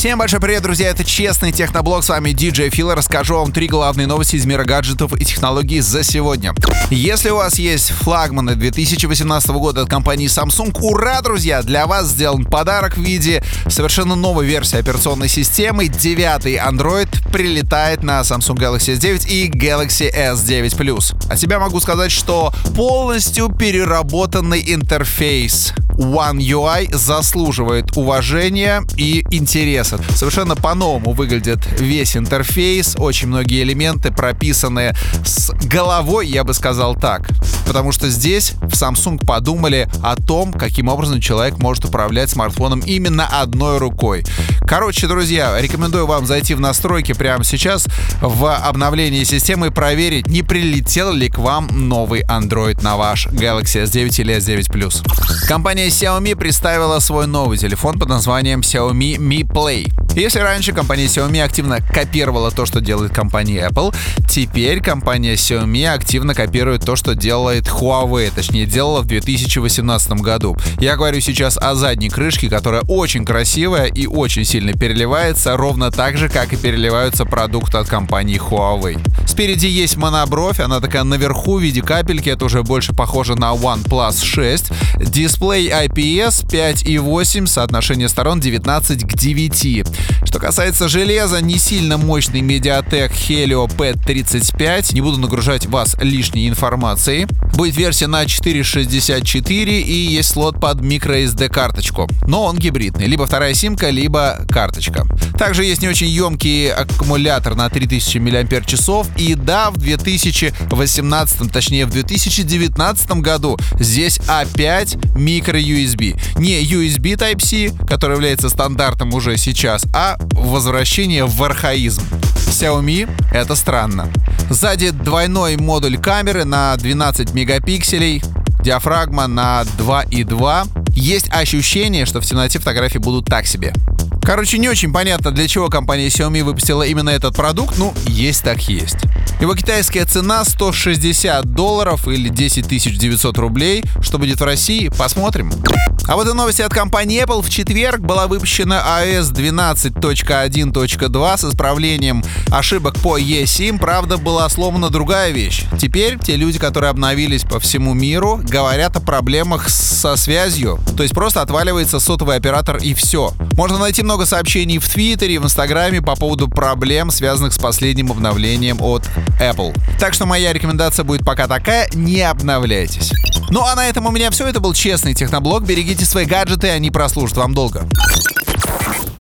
Всем большой привет, друзья, это Честный Техноблог, с вами DJ Фил, расскажу вам три главные новости из мира гаджетов и технологий за сегодня. Если у вас есть флагманы 2018 года от компании Samsung, ура, друзья, для вас сделан подарок в виде совершенно новой версии операционной системы, девятый Android прилетает на Samsung Galaxy S9 и Galaxy S9 Plus. От себя могу сказать, что полностью переработанный интерфейс One UI заслуживает уважения и интереса. Совершенно по-новому выглядит весь интерфейс, очень многие элементы прописаны с головой, я бы сказал так. Потому что здесь в Samsung подумали о том, каким образом человек может управлять смартфоном именно одной рукой. Короче, друзья, рекомендую вам зайти в настройки прямо сейчас в обновлении системы и проверить, не прилетел ли к вам новый Android на ваш Galaxy S9 или S9 Plus. Компания Xiaomi представила свой новый телефон под названием Xiaomi Mi Play. Если раньше компания Xiaomi активно копировала то, что делает компания Apple, теперь компания Xiaomi активно копирует то, что делает Huawei, точнее делала в 2018 году. Я говорю сейчас о задней крышке, которая очень красивая и очень сильно переливается, ровно так же, как и переливаются продукты от компании Huawei. Спереди есть монобровь, она такая наверху в виде капельки, это уже больше похоже на OnePlus 6. Дисплей IPS 5,8, соотношение сторон 19 к 9. Что касается железа, не сильно мощный Mediatek Helio P35. Не буду нагружать вас лишней информацией. Будет версия на 464 и есть слот под microSD карточку. Но он гибридный. Либо вторая симка, либо карточка. Также есть не очень емкий аккумулятор на 3000 мАч. И да, в 2018, точнее в 2019 году здесь опять micro-USB. Не USB Type-C, который является стандартом уже сейчас, а возвращение в архаизм. Xiaomi — это странно. Сзади двойной модуль камеры на 12 мегапикселей, диафрагма на 2,2. Есть ощущение, что в темноте фотографии будут так себе. Короче, не очень понятно, для чего компания Xiaomi выпустила именно этот продукт, ну, есть так есть. Его китайская цена 160 долларов или 10 900 рублей. Что будет в России, посмотрим. А вот и новости от компании Apple. В четверг была выпущена iOS 12.1.2 с исправлением ошибок по eSIM. Правда, была сломана другая вещь. Теперь те люди, которые обновились по всему миру, говорят о проблемах со связью. То есть просто отваливается сотовый оператор и все. Можно найти много сообщений в Твиттере, в Инстаграме по поводу проблем, связанных с последним обновлением от Apple. Так что моя рекомендация будет пока такая, не обновляйтесь. Ну а на этом у меня все. Это был честный техноблог. Берегите свои гаджеты, они прослужат вам долго.